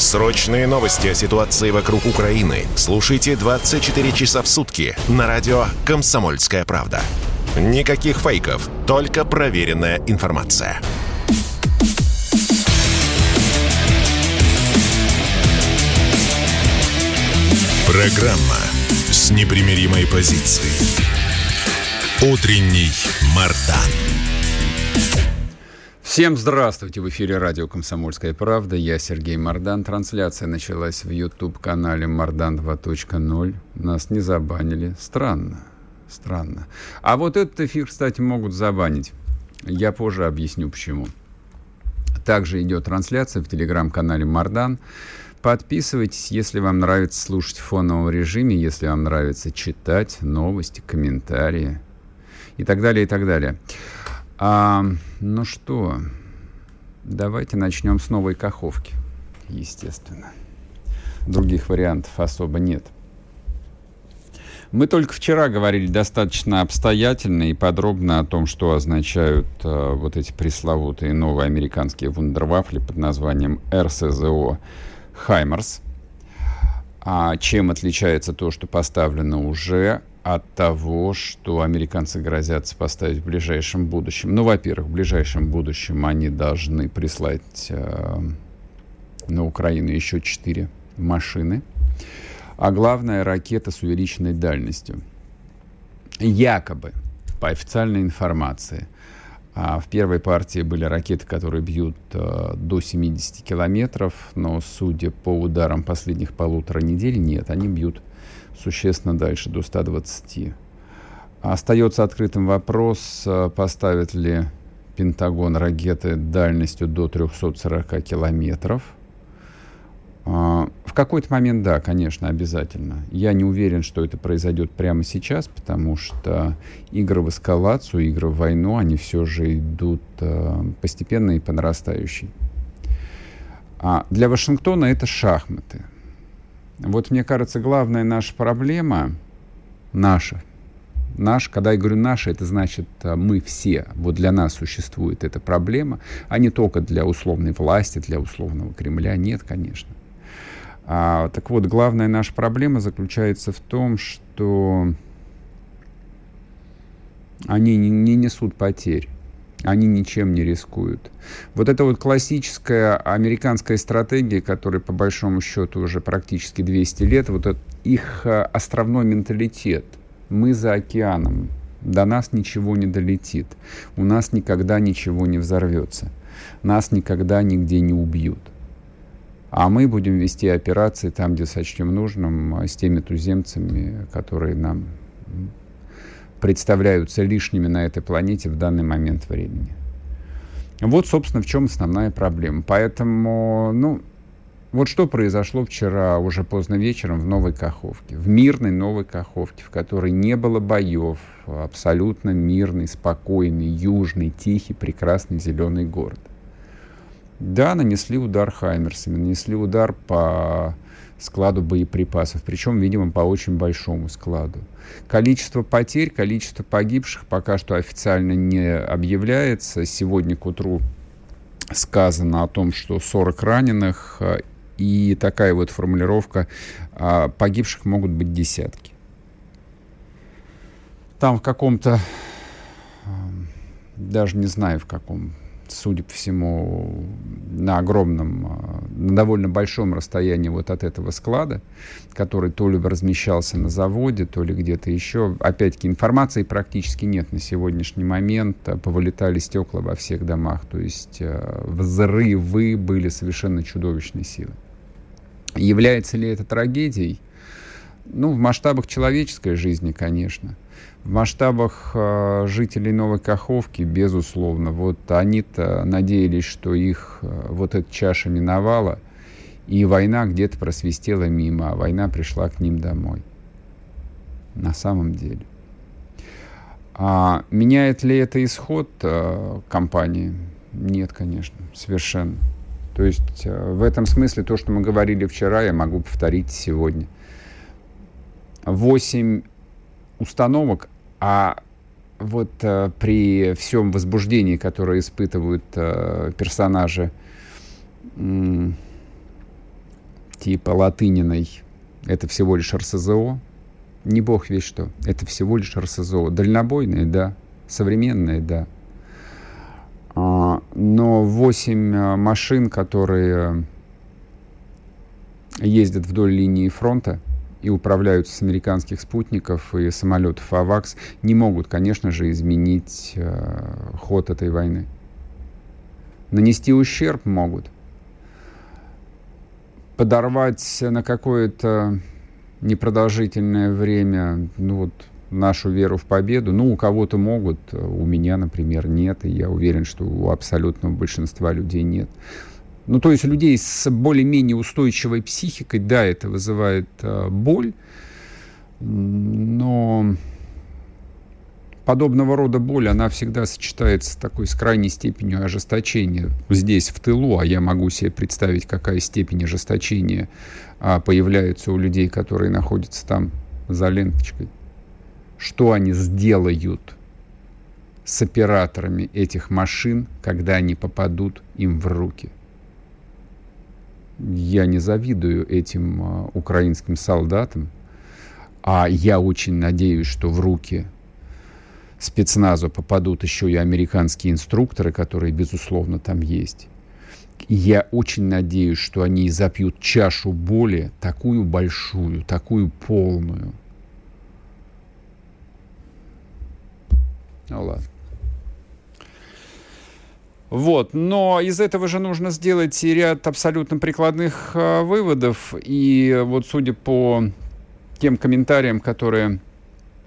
Срочные новости о ситуации вокруг Украины слушайте 24 часа в сутки на радио «Комсомольская правда». Никаких фейков, только проверенная информация. Программа с непримиримой позицией. Утренний Мардан. Всем здравствуйте! В эфире радио «Комсомольская правда». Я Сергей Мордан. Трансляция началась в YouTube-канале «Мордан 2.0». Нас не забанили. Странно. Странно. А вот этот эфир, кстати, могут забанить. Я позже объясню, почему. Также идет трансляция в телеграм-канале «Мордан». Подписывайтесь, если вам нравится слушать в фоновом режиме, если вам нравится читать новости, комментарии и так далее, и так далее. А, ну что, давайте начнем с новой каховки, естественно. Других вариантов особо нет. Мы только вчера говорили достаточно обстоятельно и подробно о том, что означают э, вот эти пресловутые новые американские вундервафли под названием РСЗО Хаймерс. А чем отличается то, что поставлено уже от того, что американцы грозятся поставить в ближайшем будущем? Ну, во-первых, в ближайшем будущем они должны прислать э, на Украину еще четыре машины, а главное ракета с увеличенной дальностью. Якобы, по официальной информации – а в первой партии были ракеты, которые бьют э, до 70 километров, но судя по ударам последних полутора недель, нет, они бьют существенно дальше, до 120. Остается открытым вопрос, э, поставит ли Пентагон ракеты дальностью до 340 километров – а, в какой-то момент, да, конечно, обязательно. Я не уверен, что это произойдет прямо сейчас, потому что игры в эскалацию, игры в войну, они все же идут э, постепенно и по нарастающей. А для Вашингтона это шахматы. Вот мне кажется, главная наша проблема, наша, наш, когда я говорю наша, это значит э, мы все. Вот для нас существует эта проблема, а не только для условной власти, для условного Кремля. Нет, конечно. А, так вот, главная наша проблема заключается в том, что они не, не несут потерь. Они ничем не рискуют. Вот это вот классическая американская стратегия, которая по большому счету уже практически 200 лет, вот это их а, островной менталитет. Мы за океаном, до нас ничего не долетит, у нас никогда ничего не взорвется, нас никогда нигде не убьют. А мы будем вести операции там, где сочтем нужным, а, с теми туземцами, которые нам представляются лишними на этой планете в данный момент времени. Вот, собственно, в чем основная проблема. Поэтому, ну, вот что произошло вчера уже поздно вечером в Новой Каховке, в мирной Новой Каховке, в которой не было боев, абсолютно мирный, спокойный, южный, тихий, прекрасный зеленый город. Да, нанесли удар Хаймерсами, нанесли удар по складу боеприпасов, причем, видимо, по очень большому складу. Количество потерь, количество погибших пока что официально не объявляется. Сегодня к утру сказано о том, что 40 раненых, э, и такая вот формулировка, а, погибших могут быть десятки. Там в каком-то, даже не знаю в каком судя по всему, на огромном, на довольно большом расстоянии вот от этого склада, который то ли размещался на заводе, то ли где-то еще. Опять-таки информации практически нет на сегодняшний момент. Повылетали стекла во всех домах. То есть э, взрывы были совершенно чудовищной силы. Является ли это трагедией? Ну, в масштабах человеческой жизни, конечно. В масштабах э, жителей Новой Каховки, безусловно. Вот они-то надеялись, что их э, вот эта чаша миновала, и война где-то просвистела мимо, а война пришла к ним домой. На самом деле. А меняет ли это исход э, компании? Нет, конечно, совершенно. То есть э, в этом смысле то, что мы говорили вчера, я могу повторить сегодня. Восемь установок, а вот э, при всем возбуждении, которое испытывают э, персонажи э, типа Латыниной, это всего лишь РСЗО, не бог весь что, это всего лишь РСЗО. Дальнобойные, да, современные, да. А, но 8 э, машин, которые ездят вдоль линии фронта, и управляются с американских спутников и самолетов АВАКС, не могут, конечно же, изменить э, ход этой войны. Нанести ущерб могут. Подорвать на какое-то непродолжительное время ну, вот, нашу веру в победу. Ну, у кого-то могут, у меня, например, нет, и я уверен, что у абсолютного большинства людей нет. Ну, то есть людей с более-менее устойчивой психикой, да, это вызывает э, боль, но подобного рода боль, она всегда сочетается с такой с крайней степенью ожесточения здесь, в тылу, а я могу себе представить, какая степень ожесточения а, появляется у людей, которые находятся там за ленточкой. Что они сделают с операторами этих машин, когда они попадут им в руки – я не завидую этим а, украинским солдатам, а я очень надеюсь, что в руки спецназу попадут еще и американские инструкторы, которые, безусловно, там есть. я очень надеюсь, что они запьют чашу боли, такую большую, такую полную. Ну ладно. Вот. Но из этого же нужно сделать ряд абсолютно прикладных э, выводов. И вот судя по тем комментариям, которые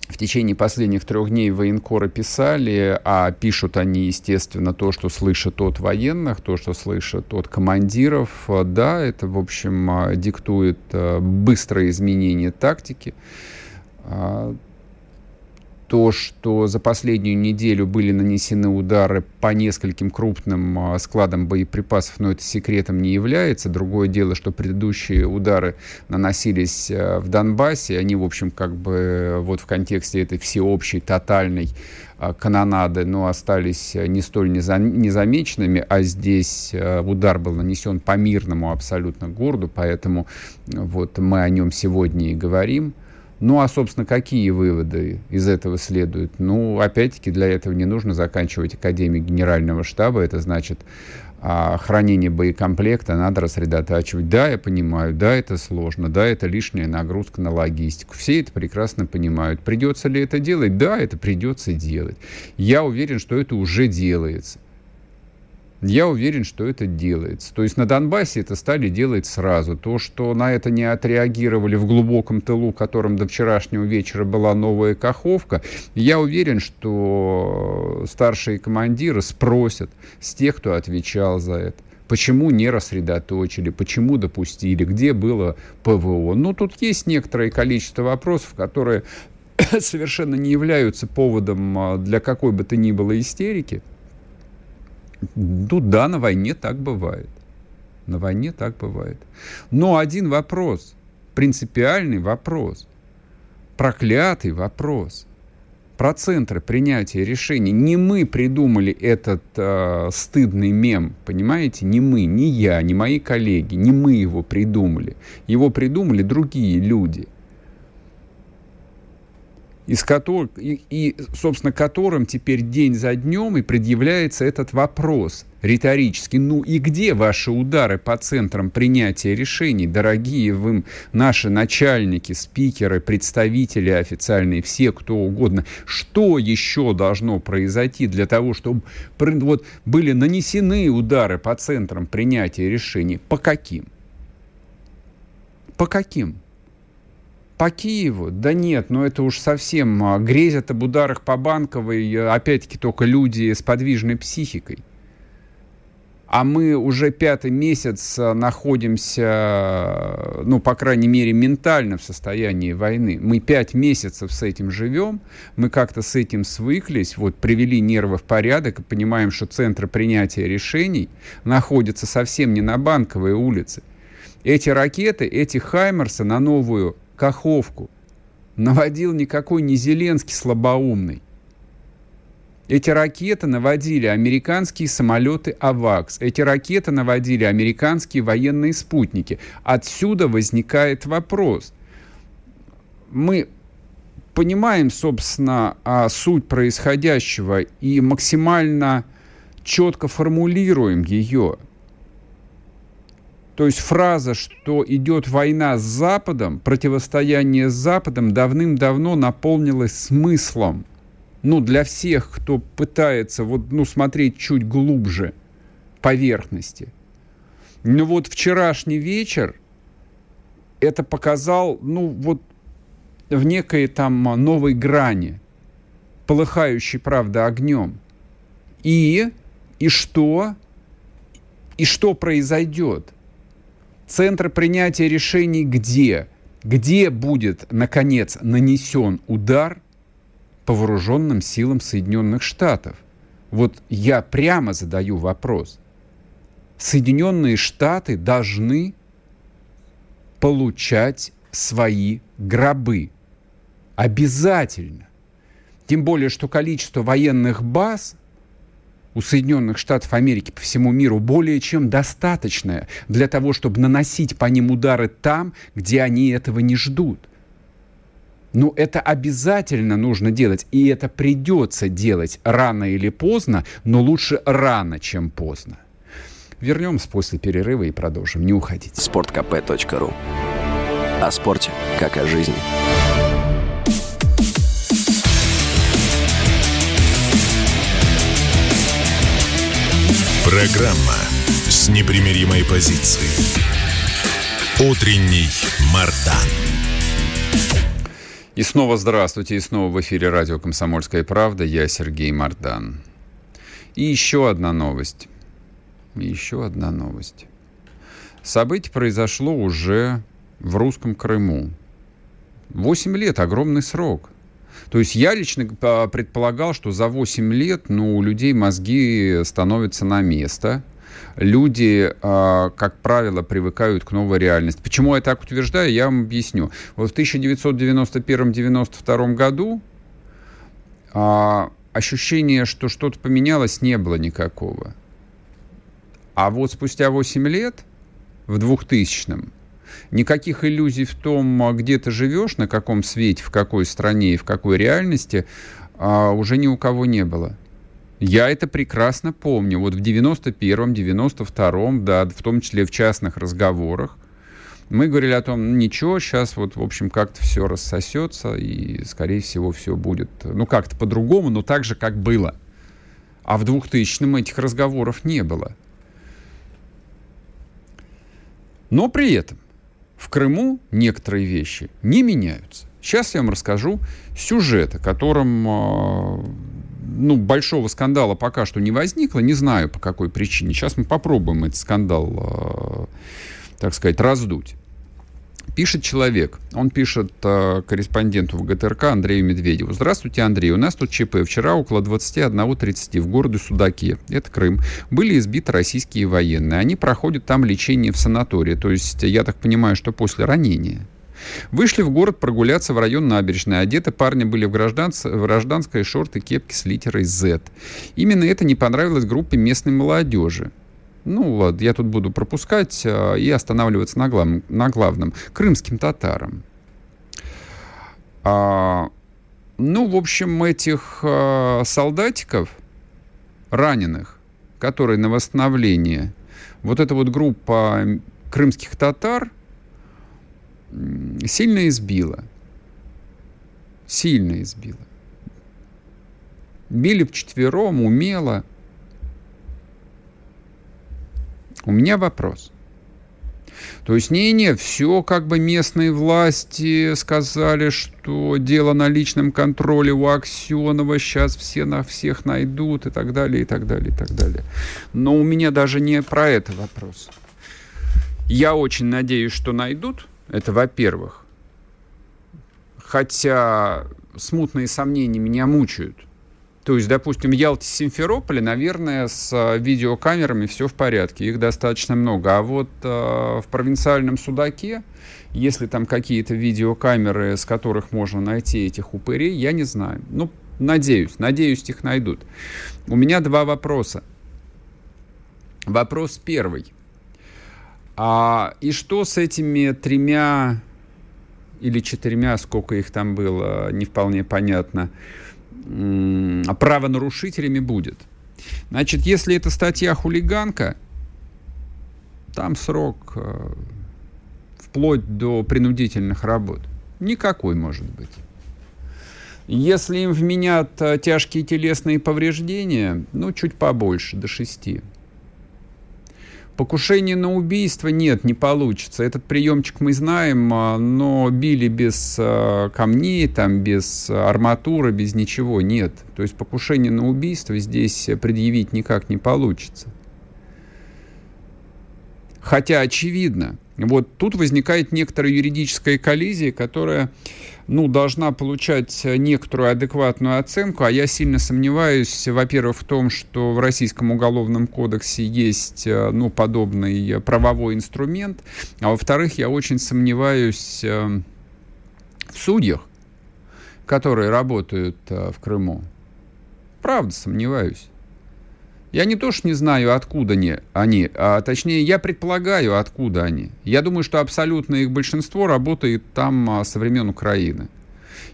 в течение последних трех дней военкоры писали, а пишут они, естественно, то, что слышат от военных, то, что слышат от командиров, да, это, в общем, диктует быстрое изменение тактики то, что за последнюю неделю были нанесены удары по нескольким крупным а, складам боеприпасов, но это секретом не является. Другое дело, что предыдущие удары наносились а, в Донбассе, они, в общем, как бы вот в контексте этой всеобщей, тотальной а, канонады, но остались не столь незамеченными, а здесь удар был нанесен по мирному абсолютно городу, поэтому вот мы о нем сегодня и говорим. Ну, а, собственно, какие выводы из этого следуют? Ну, опять-таки, для этого не нужно заканчивать Академию Генерального штаба. Это значит, а, хранение боекомплекта надо рассредотачивать. Да, я понимаю, да, это сложно, да, это лишняя нагрузка на логистику. Все это прекрасно понимают. Придется ли это делать? Да, это придется делать. Я уверен, что это уже делается. Я уверен, что это делается. То есть на Донбассе это стали делать сразу. То, что на это не отреагировали в глубоком тылу, которым до вчерашнего вечера была новая Каховка, я уверен, что старшие командиры спросят с тех, кто отвечал за это. Почему не рассредоточили, почему допустили, где было ПВО. Ну, тут есть некоторое количество вопросов, которые совершенно не являются поводом а, для какой бы то ни было истерики. Ну да, на войне так бывает. На войне так бывает. Но один вопрос, принципиальный вопрос, проклятый вопрос про центры принятия решений. Не мы придумали этот э, стыдный мем, понимаете? Не мы, не я, не мои коллеги, не мы его придумали. Его придумали другие люди. Из которых, и, и, собственно, которым теперь день за днем и предъявляется этот вопрос риторический. Ну и где ваши удары по центрам принятия решений, дорогие вы наши начальники, спикеры, представители официальные, все, кто угодно? Что еще должно произойти для того, чтобы вот, были нанесены удары по центрам принятия решений? По каким? По каким? По Киеву? Да нет, ну это уж совсем а, грезят об ударах по Банковой, опять-таки, только люди с подвижной психикой. А мы уже пятый месяц а, находимся, ну, по крайней мере, ментально в состоянии войны. Мы пять месяцев с этим живем, мы как-то с этим свыклись, вот привели нервы в порядок и понимаем, что центр принятия решений находится совсем не на Банковой улице. Эти ракеты, эти Хаймерсы на новую Каховку наводил никакой не Зеленский слабоумный. Эти ракеты наводили американские самолеты «Авакс». Эти ракеты наводили американские военные спутники. Отсюда возникает вопрос. Мы понимаем, собственно, а, суть происходящего и максимально четко формулируем ее – то есть фраза, что идет война с Западом, противостояние с Западом давным-давно наполнилась смыслом. Ну, для всех, кто пытается вот, ну, смотреть чуть глубже поверхности. Но вот вчерашний вечер это показал, ну, вот в некой там новой грани, полыхающей, правда, огнем. И, и что? И что произойдет? Центр принятия решений где? Где будет, наконец, нанесен удар по вооруженным силам Соединенных Штатов? Вот я прямо задаю вопрос. Соединенные Штаты должны получать свои гробы. Обязательно. Тем более, что количество военных баз у Соединенных Штатов Америки по всему миру более чем достаточное для того, чтобы наносить по ним удары там, где они этого не ждут. Но это обязательно нужно делать, и это придется делать рано или поздно, но лучше рано, чем поздно. Вернемся после перерыва и продолжим. Не уходите. Спорткп.ру О спорте, как о жизни. Программа с непримиримой позицией. Утренний Мардан. И снова здравствуйте, и снова в эфире радио «Комсомольская правда». Я Сергей Мардан. И еще одна новость. И еще одна новость. Событие произошло уже в русском Крыму. Восемь лет – огромный срок. То есть я лично предполагал, что за 8 лет ну, у людей мозги становятся на место. Люди, а, как правило, привыкают к новой реальности. Почему я так утверждаю, я вам объясню. Вот в 1991-92 году а, ощущение, что что-то поменялось, не было никакого. А вот спустя 8 лет, в 2000-м, никаких иллюзий в том, а, где ты живешь, на каком свете, в какой стране и в какой реальности, а, уже ни у кого не было. Я это прекрасно помню. Вот в 91-м, 92-м, да, в том числе в частных разговорах, мы говорили о том, ну, ничего, сейчас вот, в общем, как-то все рассосется, и, скорее всего, все будет, ну, как-то по-другому, но так же, как было. А в 2000-м этих разговоров не было. Но при этом в Крыму некоторые вещи не меняются. Сейчас я вам расскажу сюжет, о котором а, ну, большого скандала пока что не возникло, не знаю по какой причине. Сейчас мы попробуем этот скандал, а, так сказать, раздуть. Пишет человек, он пишет э, корреспонденту ВГТРК Андрею Медведеву. Здравствуйте, Андрей, у нас тут ЧП. Вчера около 21.30 в городе Судаке, это Крым, были избиты российские военные. Они проходят там лечение в санатории, то есть, я так понимаю, что после ранения. Вышли в город прогуляться в район набережной. Одеты парни были в, гражданц... в гражданской шорты, кепки с литерой Z. Именно это не понравилось группе местной молодежи. Ну, ладно, я тут буду пропускать а, и останавливаться на, глав, на главном. Крымским татарам. А, ну, в общем, этих э, солдатиков, раненых, которые на восстановление, вот эта вот группа крымских татар сильно избила. Сильно избила. Били вчетвером, умело. У меня вопрос. То есть, не-не, все как бы местные власти сказали, что дело на личном контроле у Аксенова, сейчас все на всех найдут и так далее, и так далее, и так далее. Но у меня даже не про это вопрос. Я очень надеюсь, что найдут. Это во-первых. Хотя смутные сомнения меня мучают – то есть, допустим, в Ялте, Симферополе, наверное, с э, видеокамерами все в порядке, их достаточно много. А вот э, в провинциальном Судаке, если там какие-то видеокамеры, с которых можно найти этих упырей, я не знаю. Ну, надеюсь, надеюсь, их найдут. У меня два вопроса. Вопрос первый. А, и что с этими тремя или четырьмя, сколько их там было, не вполне понятно, правонарушителями будет. Значит, если это статья хулиганка, там срок э, вплоть до принудительных работ. Никакой может быть. Если им вменят э, тяжкие телесные повреждения, ну, чуть побольше, до шести. Покушение на убийство нет, не получится. Этот приемчик мы знаем, а, но били без а, камней, там, без арматуры, без ничего нет. То есть покушение на убийство здесь предъявить никак не получится. Хотя очевидно, вот тут возникает некоторая юридическая коллизия, которая ну, должна получать некоторую адекватную оценку, а я сильно сомневаюсь, во-первых, в том, что в Российском уголовном кодексе есть э, ну, подобный правовой инструмент, а во-вторых, я очень сомневаюсь э, в судьях, которые работают э, в Крыму. Правда, сомневаюсь. Я не то что не знаю, откуда они, они, а точнее, я предполагаю, откуда они. Я думаю, что абсолютно их большинство работает там а, со времен Украины.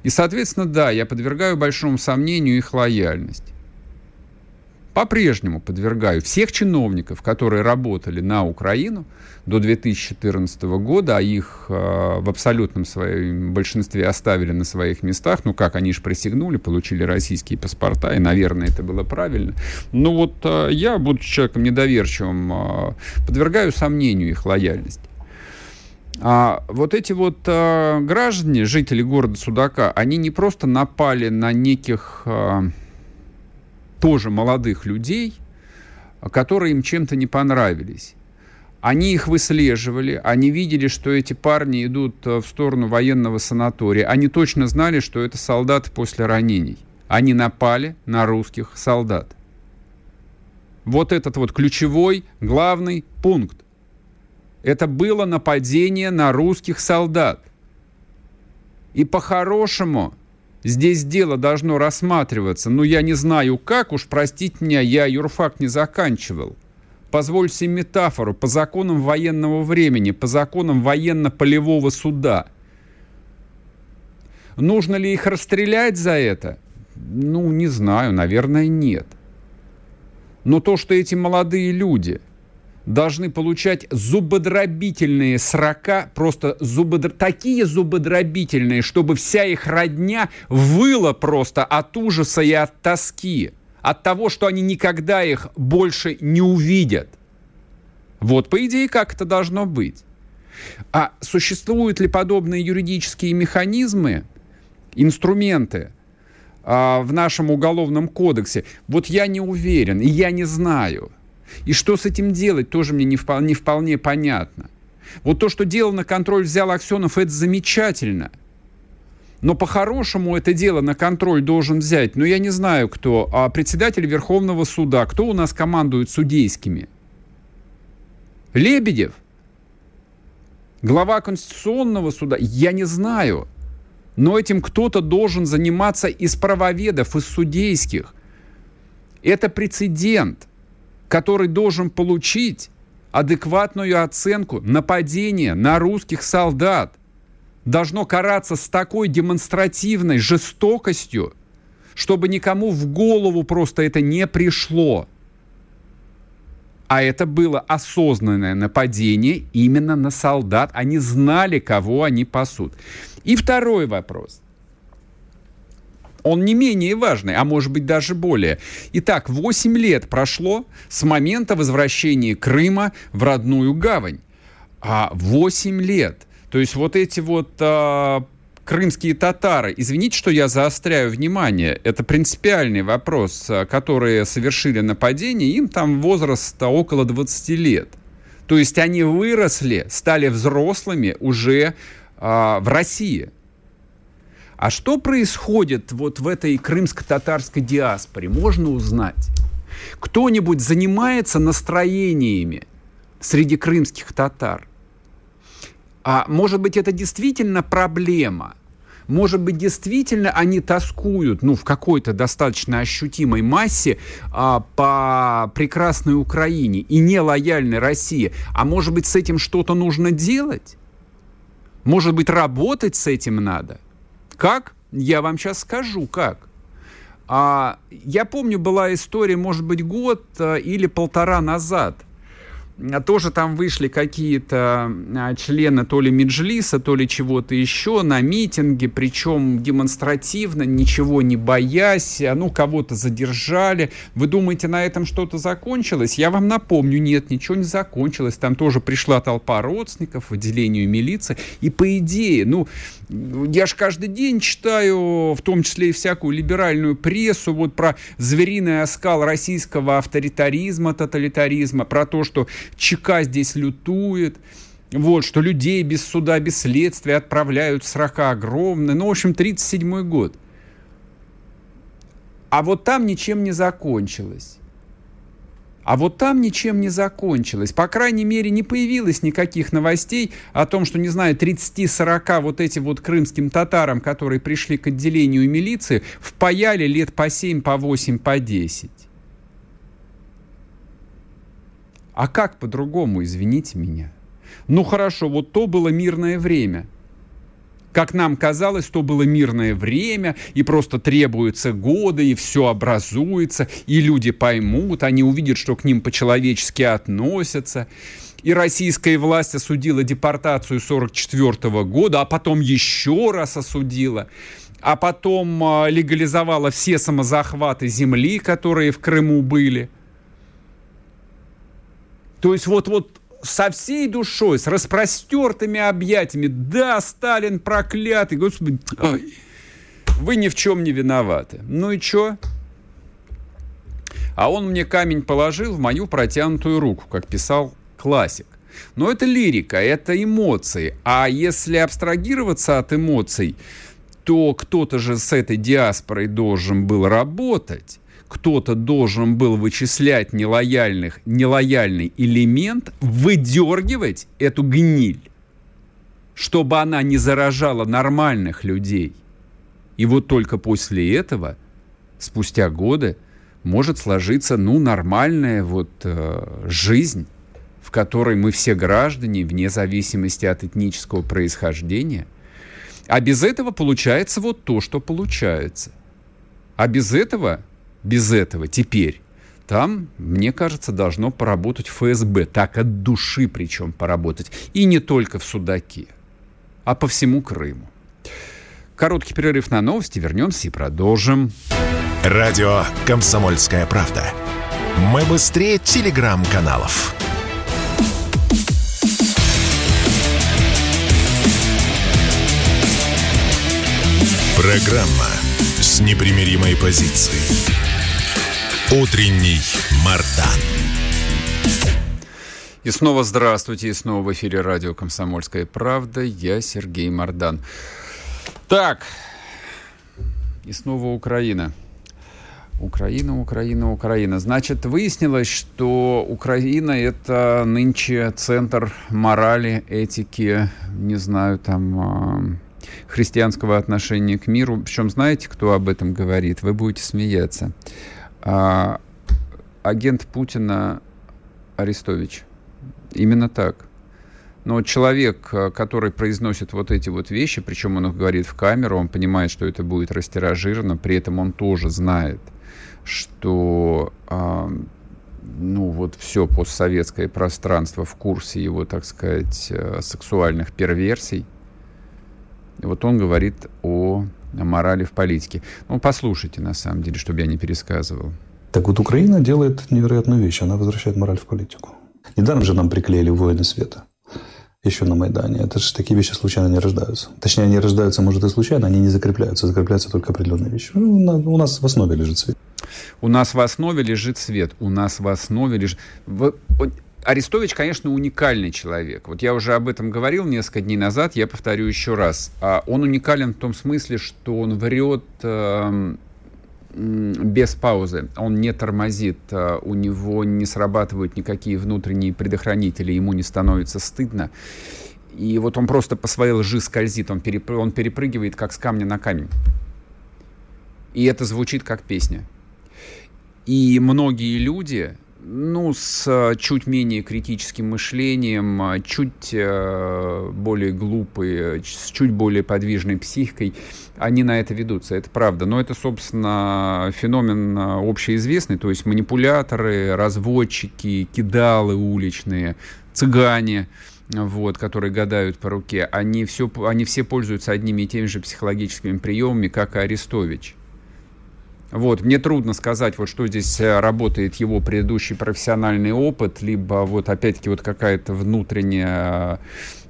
И, соответственно, да, я подвергаю большому сомнению их лояльность по-прежнему подвергаю всех чиновников, которые работали на Украину до 2014 года, а их э, в абсолютном своем большинстве оставили на своих местах, ну как, они же присягнули, получили российские паспорта, и, наверное, это было правильно. Но вот э, я, будучи человеком недоверчивым, э, подвергаю сомнению их лояльность. А вот эти вот э, граждане, жители города Судака, они не просто напали на неких... Э, тоже молодых людей, которые им чем-то не понравились. Они их выслеживали, они видели, что эти парни идут э, в сторону военного санатория. Они точно знали, что это солдаты после ранений. Они напали на русских солдат. Вот этот вот ключевой, главный пункт. Это было нападение на русских солдат. И по-хорошему Здесь дело должно рассматриваться, но я не знаю как, уж простить меня, я юрфак не заканчивал. Позвольте метафору, по законам военного времени, по законам военно-полевого суда. Нужно ли их расстрелять за это? Ну, не знаю, наверное, нет. Но то, что эти молодые люди – должны получать зубодробительные срока, просто зубодр... такие зубодробительные, чтобы вся их родня выла просто от ужаса и от тоски, от того, что они никогда их больше не увидят. Вот, по идее, как это должно быть. А существуют ли подобные юридические механизмы, инструменты а, в нашем уголовном кодексе? Вот я не уверен, и я не знаю – и что с этим делать, тоже мне не вполне, не вполне понятно. Вот то, что дело на контроль взял Аксенов, это замечательно. Но по-хорошему это дело на контроль должен взять, ну я не знаю кто, а председатель Верховного суда, кто у нас командует судейскими? Лебедев? Глава Конституционного суда? Я не знаю. Но этим кто-то должен заниматься из правоведов, из судейских. Это прецедент который должен получить адекватную оценку нападения на русских солдат. должно караться с такой демонстративной жестокостью, чтобы никому в голову просто это не пришло. А это было осознанное нападение именно на солдат. Они знали, кого они пасут. И второй вопрос. Он не менее важный, а может быть даже более. Итак, 8 лет прошло с момента возвращения Крыма в родную гавань. А 8 лет. То есть вот эти вот а, крымские татары, извините, что я заостряю внимание, это принципиальный вопрос, а, которые совершили нападение, им там возраст около 20 лет. То есть они выросли, стали взрослыми уже а, в России. А что происходит вот в этой крымско-татарской диаспоре, можно узнать. Кто-нибудь занимается настроениями среди крымских татар? А может быть, это действительно проблема? Может быть, действительно они тоскуют, ну, в какой-то достаточно ощутимой массе а, по прекрасной Украине и нелояльной России. А может быть, с этим что-то нужно делать? Может быть, работать с этим надо? Как? Я вам сейчас скажу, как. А, я помню, была история, может быть, год а, или полтора назад – тоже там вышли какие-то а, члены то ли Меджлиса, то ли чего-то еще на митинге, причем демонстративно, ничего не боясь, а, ну, кого-то задержали. Вы думаете, на этом что-то закончилось? Я вам напомню, нет, ничего не закончилось. Там тоже пришла толпа родственников в отделению милиции. И по идее, ну, я же каждый день читаю, в том числе и всякую либеральную прессу, вот про звериный оскал российского авторитаризма, тоталитаризма, про то, что ЧК здесь лютует, вот, что людей без суда, без следствия отправляют срока огромные. Ну, в общем, 37 год. А вот там ничем не закончилось. А вот там ничем не закончилось. По крайней мере, не появилось никаких новостей о том, что, не знаю, 30-40 вот этим вот крымским татарам, которые пришли к отделению милиции, впаяли лет по 7, по 8, по 10. А как по-другому, извините меня? Ну хорошо, вот то было мирное время. Как нам казалось, то было мирное время, и просто требуются годы, и все образуется, и люди поймут, они увидят, что к ним по-человечески относятся. И российская власть осудила депортацию 1944 года, а потом еще раз осудила а потом а, легализовала все самозахваты земли, которые в Крыму были – то есть вот, вот со всей душой, с распростертыми объятиями, да, Сталин проклятый, господи, ой, вы ни в чем не виноваты. Ну и чё? А он мне камень положил в мою протянутую руку, как писал классик. Но это лирика, это эмоции. А если абстрагироваться от эмоций, то кто-то же с этой диаспорой должен был работать кто-то должен был вычислять нелояльных, нелояльный элемент, выдергивать эту гниль, чтобы она не заражала нормальных людей. И вот только после этого, спустя годы, может сложиться, ну, нормальная вот э, жизнь, в которой мы все граждане, вне зависимости от этнического происхождения. А без этого получается вот то, что получается. А без этого без этого теперь, там, мне кажется, должно поработать ФСБ, так от души причем поработать. И не только в Судаке, а по всему Крыму. Короткий перерыв на новости, вернемся и продолжим. Радио «Комсомольская правда». Мы быстрее телеграм-каналов. Программа с непримиримой позицией. Утренний Мардан. И снова здравствуйте, и снова в эфире радио «Комсомольская правда». Я Сергей Мардан. Так, и снова Украина. Украина, Украина, Украина. Значит, выяснилось, что Украина — это нынче центр морали, этики, не знаю, там, а, христианского отношения к миру. Причем знаете, кто об этом говорит? Вы будете смеяться а, агент Путина Арестович. Именно так. Но человек, э, который произносит вот эти вот вещи, причем он их говорит в камеру, он понимает, что это будет растиражировано, при этом он тоже знает, что э, ну вот все постсоветское пространство в курсе его, так сказать, э, сексуальных перверсий. И вот он говорит о морали в политике. Ну, послушайте, на самом деле, чтобы я не пересказывал. Так вот, Украина делает невероятную вещь. Она возвращает мораль в политику. Недаром же нам приклеили воины света еще на Майдане. Это же такие вещи случайно не рождаются. Точнее, они рождаются, может, и случайно, они не закрепляются. Закрепляются только определенные вещи. Ну, у нас в основе лежит свет. У нас в основе лежит свет. У нас в основе лежит... Арестович, конечно, уникальный человек. Вот я уже об этом говорил несколько дней назад, я повторю еще раз. А он уникален в том смысле, что он врет э, без паузы. Он не тормозит, э, у него не срабатывают никакие внутренние предохранители, ему не становится стыдно. И вот он просто по своей лжи скользит, он, переп... он перепрыгивает как с камня на камень. И это звучит как песня. И многие люди, ну, с э, чуть менее критическим мышлением, э, чуть э, более глупые, с чуть более подвижной психикой, они на это ведутся, это правда. Но это, собственно, феномен общеизвестный, то есть манипуляторы, разводчики, кидалы уличные, цыгане, вот, которые гадают по руке, они, все, они все пользуются одними и теми же психологическими приемами, как и Арестович. Вот, мне трудно сказать, вот что здесь э, работает его предыдущий профессиональный опыт, либо вот опять-таки вот какая-то внутренняя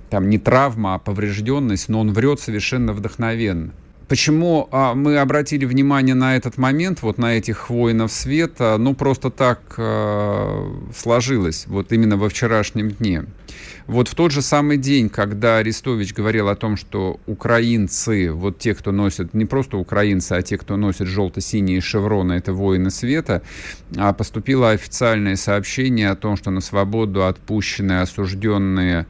там не травма, а поврежденность, но он врет совершенно вдохновенно. Почему а, мы обратили внимание на этот момент, вот на этих воинов света? Ну, просто так а, сложилось, вот именно во вчерашнем дне. Вот в тот же самый день, когда Арестович говорил о том, что украинцы, вот те, кто носят, не просто украинцы, а те, кто носят желто-синие шевроны, это воины света, а поступило официальное сообщение о том, что на свободу отпущены осужденные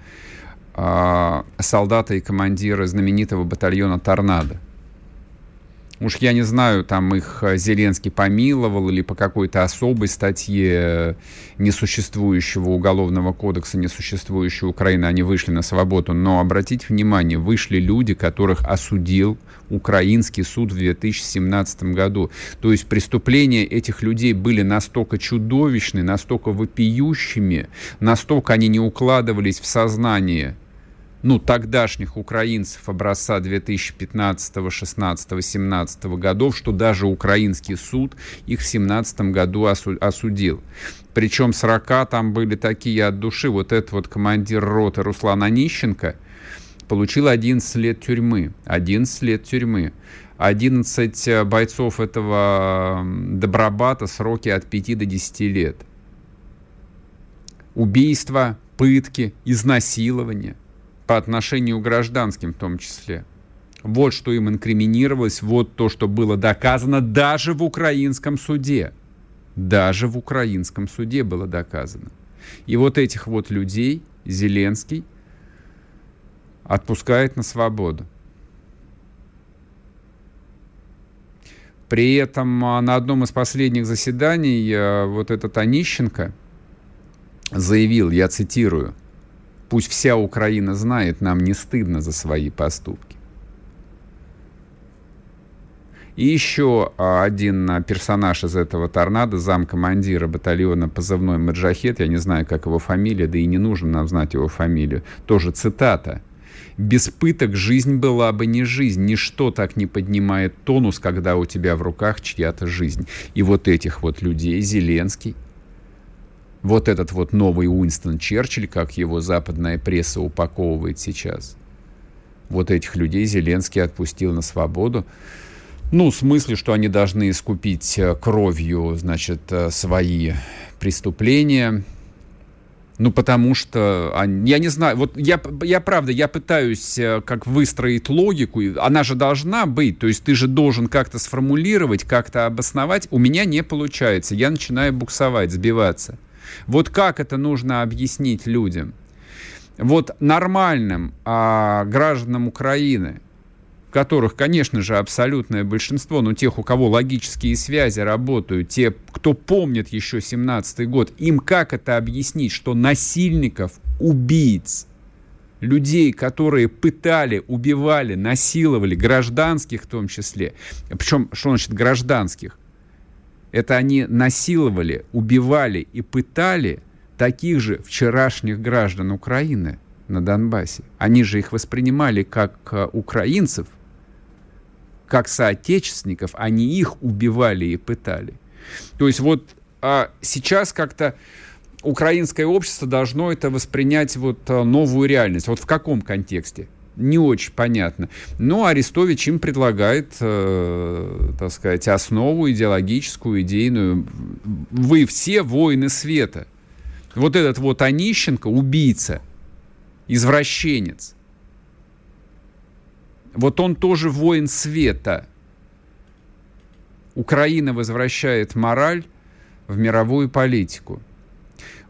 а, солдаты и командиры знаменитого батальона «Торнадо». Уж я не знаю, там их э, Зеленский помиловал или по какой-то особой статье э, несуществующего уголовного кодекса, несуществующей Украины, они вышли на свободу. Но обратите внимание, вышли люди, которых осудил украинский суд в 2017 году. То есть преступления этих людей были настолько чудовищны, настолько вопиющими, настолько они не укладывались в сознание ну, тогдашних украинцев образца 2015, 16, 17 годов, что даже украинский суд их в 17 году осудил. Причем 40 там были такие от души. Вот этот вот командир роты Руслан Онищенко получил 11 лет тюрьмы. 11 лет тюрьмы. 11 э, бойцов этого Добробата сроки от 5 до 10 лет. Убийства, пытки, изнасилования – по отношению к гражданским в том числе. Вот что им инкриминировалось, вот то, что было доказано даже в украинском суде. Даже в украинском суде было доказано. И вот этих вот людей Зеленский отпускает на свободу. При этом а, на одном из последних заседаний а, вот этот Онищенко заявил, я цитирую, Пусть вся Украина знает, нам не стыдно за свои поступки. И еще а, один а, персонаж из этого торнадо, замкомандира батальона позывной Маджахет, я не знаю, как его фамилия, да и не нужно нам знать его фамилию, тоже цитата. «Без пыток жизнь была бы не жизнь, ничто так не поднимает тонус, когда у тебя в руках чья-то жизнь». И вот этих вот людей Зеленский, вот этот вот новый Уинстон Черчилль, как его западная пресса упаковывает сейчас, вот этих людей Зеленский отпустил на свободу. Ну, в смысле, что они должны искупить э, кровью, значит, э, свои преступления. Ну, потому что, я не знаю, вот я, я правда, я пытаюсь э, как выстроить логику, она же должна быть, то есть ты же должен как-то сформулировать, как-то обосновать. У меня не получается, я начинаю буксовать, сбиваться. Вот как это нужно объяснить людям? Вот нормальным а, гражданам Украины, которых, конечно же, абсолютное большинство, но тех, у кого логические связи работают, те, кто помнит еще 17 год, им как это объяснить, что насильников, убийц, людей, которые пытали, убивали, насиловали, гражданских в том числе. Причем, что значит гражданских? Это они насиловали, убивали и пытали таких же вчерашних граждан Украины на Донбассе. Они же их воспринимали как э, украинцев, как соотечественников, они их убивали и пытали. То есть вот а сейчас как-то украинское общество должно это воспринять вот э, новую реальность. Вот в каком контексте? Не очень понятно. Но Арестович им предлагает, э, так сказать, основу идеологическую, идейную. Вы все воины света. Вот этот вот Онищенко, убийца, извращенец, вот он тоже воин света. Украина возвращает мораль в мировую политику.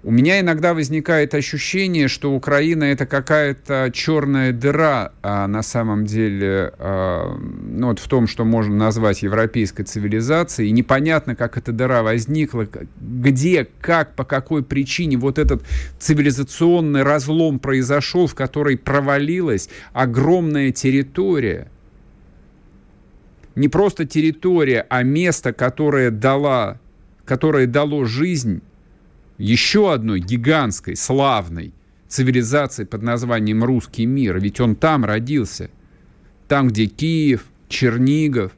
У меня иногда возникает ощущение, что Украина это какая-то черная дыра, а на самом деле, а, ну, вот в том, что можно назвать европейской цивилизацией, и непонятно, как эта дыра возникла, где, как, по какой причине вот этот цивилизационный разлом произошел, в который провалилась огромная территория. Не просто территория, а место, которое дала, которое дало жизнь еще одной гигантской, славной цивилизации под названием русский мир. Ведь он там родился. Там, где Киев, Чернигов,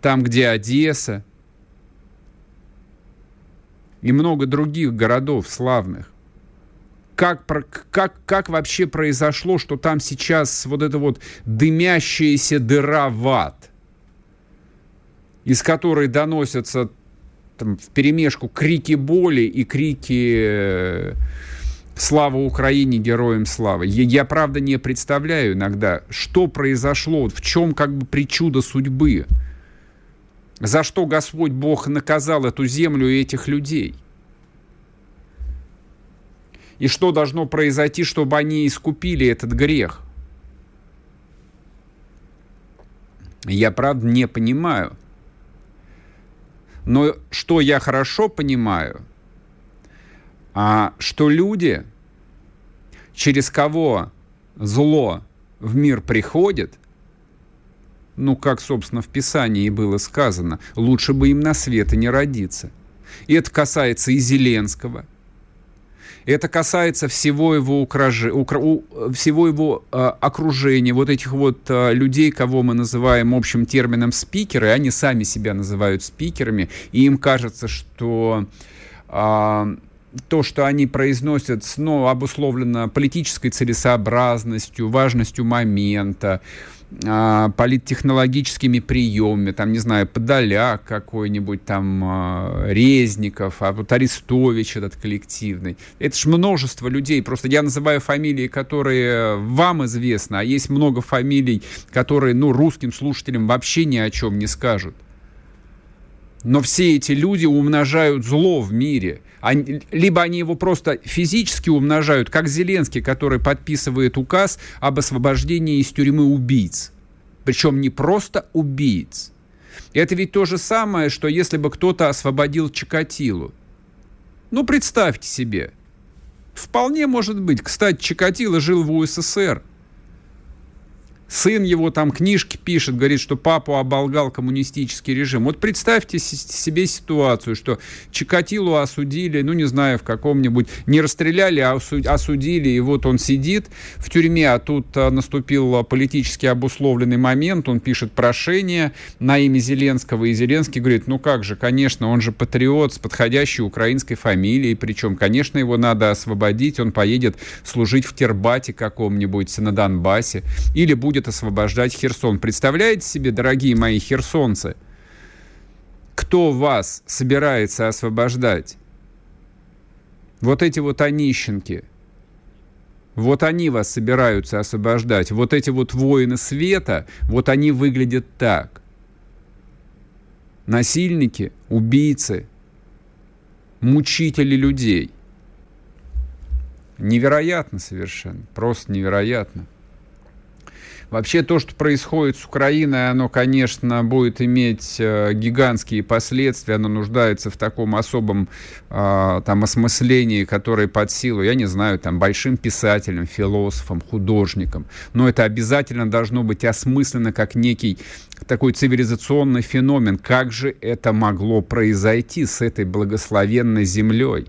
там, где Одесса и много других городов славных. Как, как, как вообще произошло, что там сейчас вот эта вот дымящаяся дыра в ад, из которой доносятся там, в перемешку крики боли и крики э, «Слава Украине, героям славы». Я, я, правда, не представляю иногда, что произошло, в чем как бы причуда судьбы, за что Господь Бог наказал эту землю и этих людей. И что должно произойти, чтобы они искупили этот грех. Я, правда, не понимаю – но что я хорошо понимаю, а, что люди, через кого зло в мир приходит, ну, как, собственно, в Писании было сказано, лучше бы им на свет и не родиться. И это касается и Зеленского – это касается всего его, укражи, укра, всего его э, окружения, вот этих вот э, людей, кого мы называем общим термином спикеры, они сами себя называют спикерами, и им кажется, что э, то, что они произносят, ну, обусловлено политической целесообразностью, важностью момента, а, политтехнологическими приемами, там, не знаю, Подоляк какой-нибудь, там, а, Резников, а вот Арестович этот коллективный. Это ж множество людей, просто я называю фамилии, которые вам известны, а есть много фамилий, которые, ну, русским слушателям вообще ни о чем не скажут. Но все эти люди умножают зло в мире. Они, либо они его просто физически умножают, как Зеленский, который подписывает указ об освобождении из тюрьмы убийц. Причем не просто убийц. Это ведь то же самое, что если бы кто-то освободил Чикатилу. Ну, представьте себе. Вполне может быть. Кстати, Чикатило жил в УССР. Сын его там книжки пишет, говорит, что папу оболгал коммунистический режим. Вот представьте себе ситуацию, что Чикатилу осудили, ну не знаю, в каком-нибудь, не расстреляли, а осудили, и вот он сидит в тюрьме, а тут а, наступил политически обусловленный момент, он пишет прошение на имя Зеленского, и Зеленский говорит, ну как же, конечно, он же патриот с подходящей украинской фамилией, причем, конечно, его надо освободить, он поедет служить в Тербате каком-нибудь на Донбассе, или будет будет освобождать Херсон. Представляете себе, дорогие мои херсонцы, кто вас собирается освобождать? Вот эти вот онищенки. Вот они вас собираются освобождать. Вот эти вот воины света, вот они выглядят так. Насильники, убийцы, мучители людей. Невероятно совершенно, просто невероятно. Вообще то, что происходит с Украиной, оно, конечно, будет иметь э, гигантские последствия, оно нуждается в таком особом э, там осмыслении, которое под силу, я не знаю, там большим писателям, философам, художникам, но это обязательно должно быть осмысленно как некий такой цивилизационный феномен. Как же это могло произойти с этой благословенной землей?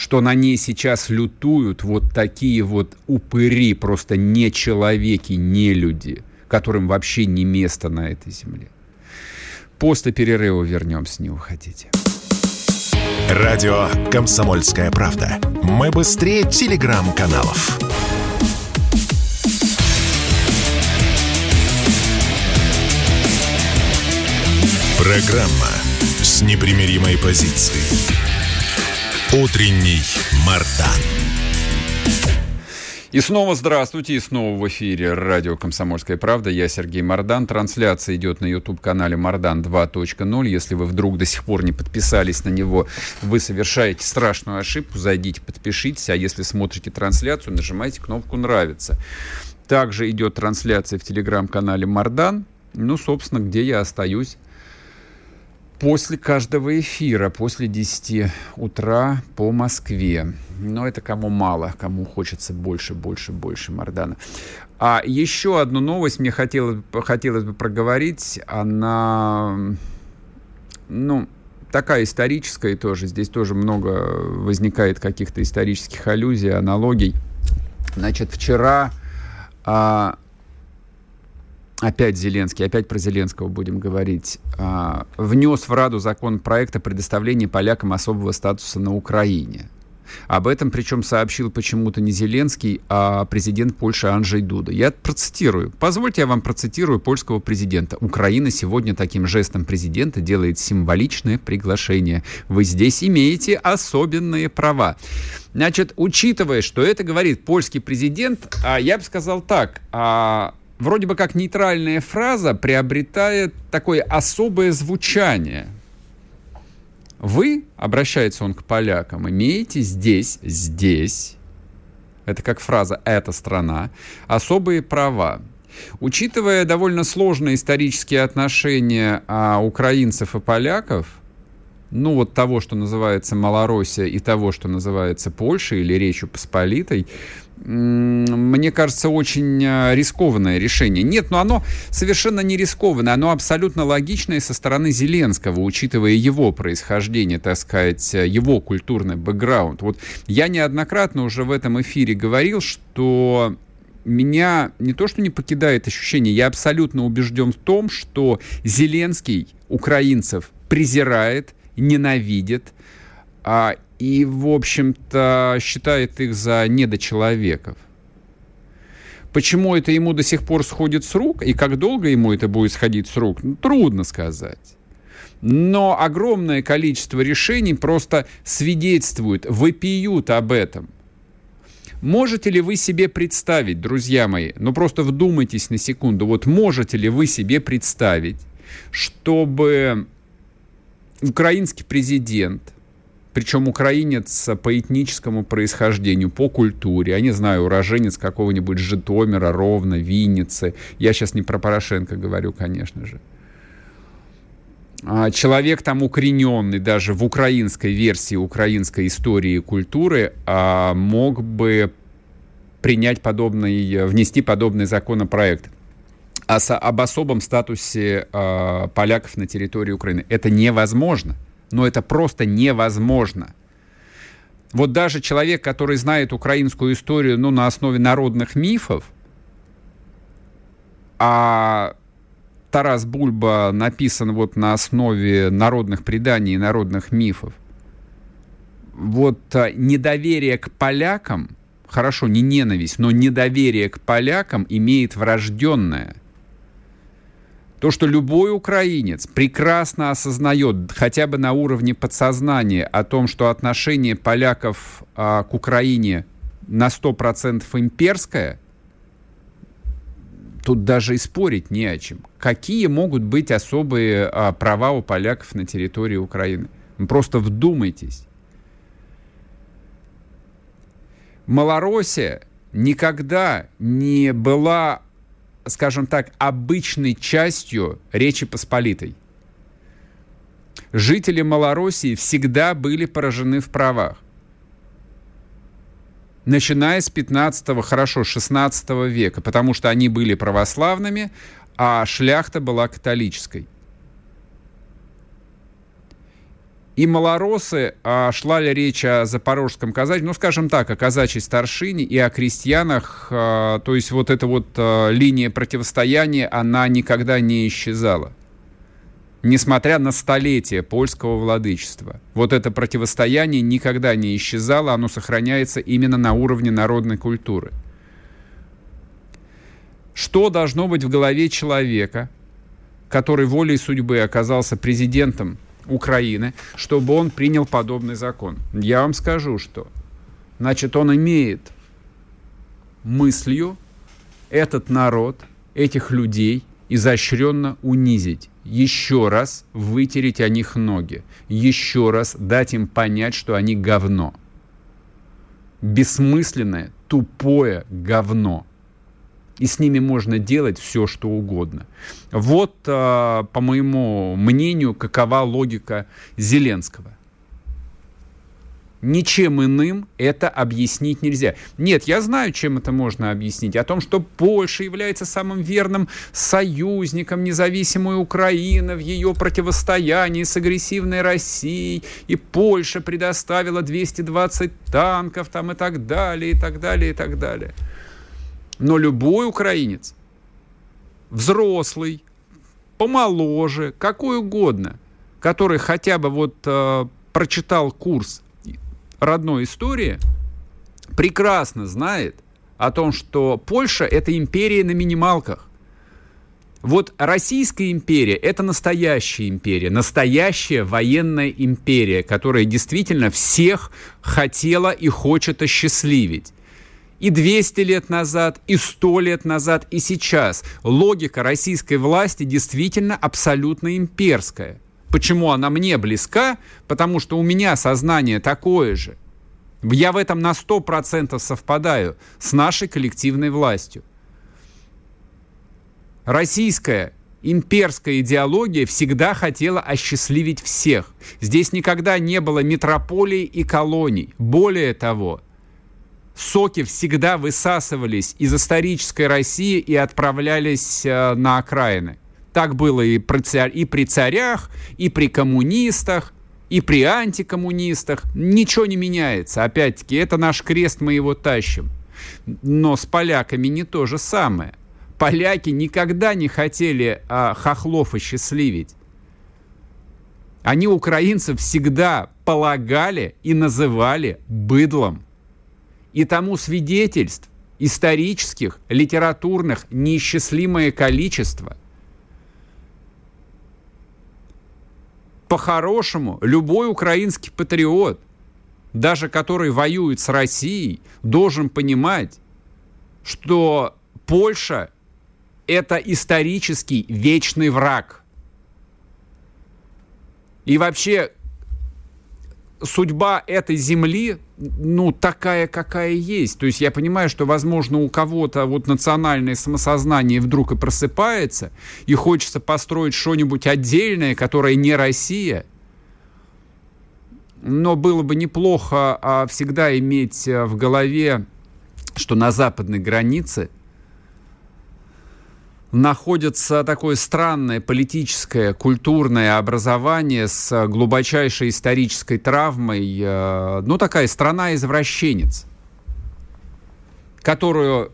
Что на ней сейчас лютуют вот такие вот упыри, просто не человеки, не люди, которым вообще не место на этой земле. После перерыва вернемся, не уходите. Радио «Комсомольская правда». Мы быстрее телеграм-каналов. Программа с непримиримой позицией. Утренний Мардан. И снова здравствуйте, и снова в эфире радио «Комсомольская правда». Я Сергей Мардан. Трансляция идет на YouTube-канале «Мардан 2.0». Если вы вдруг до сих пор не подписались на него, вы совершаете страшную ошибку. Зайдите, подпишитесь. А если смотрите трансляцию, нажимайте кнопку «Нравится». Также идет трансляция в телеграм-канале «Мардан». Ну, собственно, где я остаюсь после каждого эфира, после 10 утра по Москве. Но это кому мало, кому хочется больше, больше, больше Мардана. А еще одну новость мне хотелось, хотелось бы проговорить. Она, ну, такая историческая тоже. Здесь тоже много возникает каких-то исторических аллюзий, аналогий. Значит, вчера а, опять Зеленский, опять про Зеленского будем говорить, а, внес в Раду законопроект о предоставлении полякам особого статуса на Украине. Об этом причем сообщил почему-то не Зеленский, а президент Польши Анджей Дуда. Я процитирую. Позвольте я вам процитирую польского президента. Украина сегодня таким жестом президента делает символичное приглашение. Вы здесь имеете особенные права. Значит, учитывая, что это говорит польский президент, а я бы сказал так, а вроде бы как нейтральная фраза приобретает такое особое звучание. Вы, обращается он к полякам, имеете здесь, здесь, это как фраза «эта страна», особые права. Учитывая довольно сложные исторические отношения а, украинцев и поляков, ну вот того, что называется Малороссия, и того, что называется Польша или Речью Посполитой, мне кажется, очень а, рискованное решение. Нет, но оно совершенно не рискованное, оно абсолютно логичное со стороны Зеленского, учитывая его происхождение, так сказать, его культурный бэкграунд. Вот я неоднократно уже в этом эфире говорил, что меня не то, что не покидает ощущение, я абсолютно убежден в том, что Зеленский украинцев презирает, ненавидит, а, и, в общем-то, считает их за недочеловеков. Почему это ему до сих пор сходит с рук, и как долго ему это будет сходить с рук, ну, трудно сказать. Но огромное количество решений просто свидетельствует, выпьют об этом. Можете ли вы себе представить, друзья мои, ну просто вдумайтесь на секунду, вот можете ли вы себе представить, чтобы украинский президент – причем украинец по этническому происхождению, по культуре, я не знаю, уроженец какого-нибудь Житомира, Ровно, Винницы. Я сейчас не про Порошенко говорю, конечно же. А, человек там укорененный даже в украинской версии украинской истории и культуры а, мог бы принять подобный, внести подобный законопроект об особом статусе а, поляков на территории Украины. Это невозможно но это просто невозможно. Вот даже человек, который знает украинскую историю ну, на основе народных мифов, а Тарас Бульба написан вот на основе народных преданий и народных мифов, вот а, недоверие к полякам, хорошо, не ненависть, но недоверие к полякам имеет врожденное – то, что любой украинец прекрасно осознает, хотя бы на уровне подсознания, о том, что отношение поляков а, к Украине на 100% имперское, тут даже и спорить не о чем. Какие могут быть особые а, права у поляков на территории Украины? Просто вдумайтесь. Малороссия никогда не была, скажем так, обычной частью Речи Посполитой. Жители Малороссии всегда были поражены в правах. Начиная с 15 хорошо, 16 века, потому что они были православными, а шляхта была католической. И малоросы, а шла ли речь о запорожском казачьем, ну, скажем так, о казачьей старшине и о крестьянах, а, то есть вот эта вот а, линия противостояния, она никогда не исчезала. Несмотря на столетия польского владычества. Вот это противостояние никогда не исчезало, оно сохраняется именно на уровне народной культуры. Что должно быть в голове человека, который волей судьбы оказался президентом Украины, чтобы он принял подобный закон. Я вам скажу, что значит он имеет мыслью этот народ, этих людей изощренно унизить, еще раз вытереть о них ноги, еще раз дать им понять, что они говно. Бессмысленное, тупое говно и с ними можно делать все, что угодно. Вот, а, по моему мнению, какова логика Зеленского. Ничем иным это объяснить нельзя. Нет, я знаю, чем это можно объяснить. О том, что Польша является самым верным союзником независимой Украины в ее противостоянии с агрессивной Россией. И Польша предоставила 220 танков там и так далее, и так далее, и так далее. Но любой украинец, взрослый, помоложе, какой угодно, который хотя бы вот э, прочитал курс родной истории, прекрасно знает о том, что Польша это империя на минималках. Вот Российская империя – это настоящая империя, настоящая военная империя, которая действительно всех хотела и хочет осчастливить и 200 лет назад, и 100 лет назад, и сейчас. Логика российской власти действительно абсолютно имперская. Почему она мне близка? Потому что у меня сознание такое же. Я в этом на 100% совпадаю с нашей коллективной властью. Российская имперская идеология всегда хотела осчастливить всех. Здесь никогда не было метрополий и колоний. Более того, соки всегда высасывались из исторической России и отправлялись э, на окраины. Так было и при, царь, и при царях, и при коммунистах, и при антикоммунистах. Ничего не меняется. Опять-таки, это наш крест, мы его тащим. Но с поляками не то же самое. Поляки никогда не хотели а, хохлов осчастливить. Они украинцев всегда полагали и называли быдлом. И тому свидетельств исторических, литературных неисчислимое количество. По-хорошему, любой украинский патриот, даже который воюет с Россией, должен понимать, что Польша – это исторический вечный враг. И вообще судьба этой земли, ну, такая, какая есть. То есть я понимаю, что, возможно, у кого-то вот национальное самосознание вдруг и просыпается, и хочется построить что-нибудь отдельное, которое не Россия. Но было бы неплохо а, всегда иметь а, в голове, что на западной границе – находится такое странное политическое, культурное образование с глубочайшей исторической травмой. Э, ну, такая страна-извращенец, которую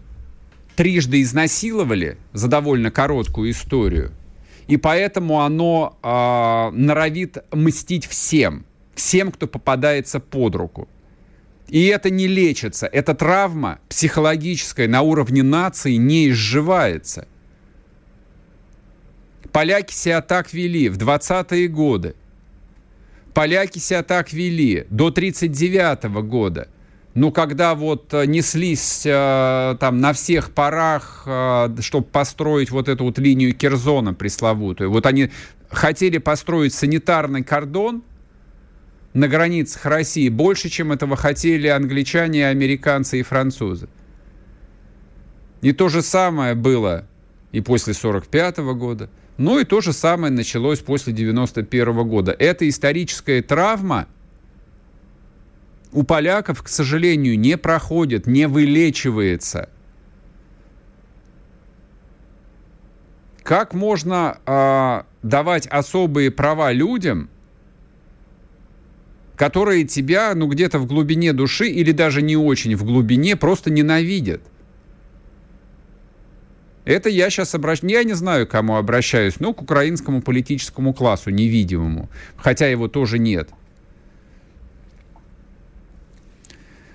трижды изнасиловали за довольно короткую историю. И поэтому оно э, норовит мстить всем, всем, кто попадается под руку. И это не лечится. Эта травма психологическая на уровне нации не изживается – Поляки себя так вели в 20-е годы. Поляки себя так вели до 1939 года. Ну, когда вот э, неслись э, там на всех парах, э, чтобы построить вот эту вот линию Керзона пресловутую. Вот они хотели построить санитарный кордон на границах России больше, чем этого хотели англичане, американцы и французы. И то же самое было и после 1945 года. Ну и то же самое началось после 1991 года. Это историческая травма у поляков, к сожалению, не проходит, не вылечивается. Как можно э, давать особые права людям, которые тебя, ну, где-то в глубине души или даже не очень в глубине просто ненавидят? Это я сейчас обращаюсь, я не знаю, к кому обращаюсь, но к украинскому политическому классу невидимому, хотя его тоже нет.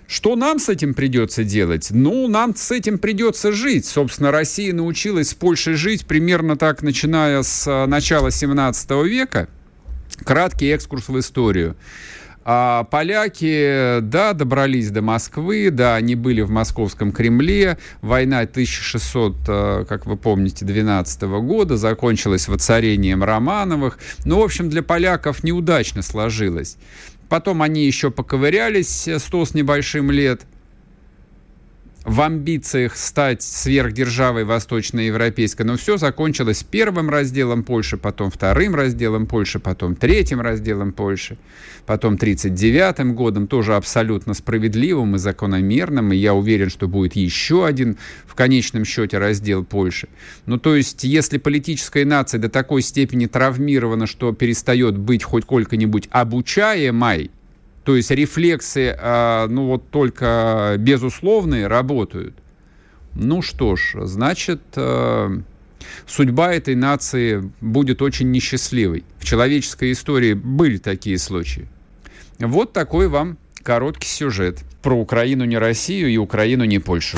Что нам с этим придется делать? Ну, нам с этим придется жить. Собственно, Россия научилась с Польшей жить примерно так, начиная с э, начала 17 века. Краткий экскурс в историю. А поляки, да, добрались до Москвы, да, они были в московском Кремле. Война 1600, э, как вы помните, 12 года закончилась воцарением Романовых. Ну, в общем, для поляков неудачно сложилось. Потом они еще поковырялись 100 с небольшим лет в амбициях стать сверхдержавой восточноевропейской. Но все закончилось первым разделом Польши, потом вторым разделом Польши, потом третьим разделом Польши, потом 1939 годом, тоже абсолютно справедливым и закономерным. И я уверен, что будет еще один в конечном счете раздел Польши. Ну, то есть, если политическая нация до такой степени травмирована, что перестает быть хоть сколько-нибудь обучаемой, то есть рефлексы, а, ну вот только безусловные работают. Ну что ж, значит, а, судьба этой нации будет очень несчастливой. В человеческой истории были такие случаи. Вот такой вам короткий сюжет про Украину не Россию и Украину не Польшу.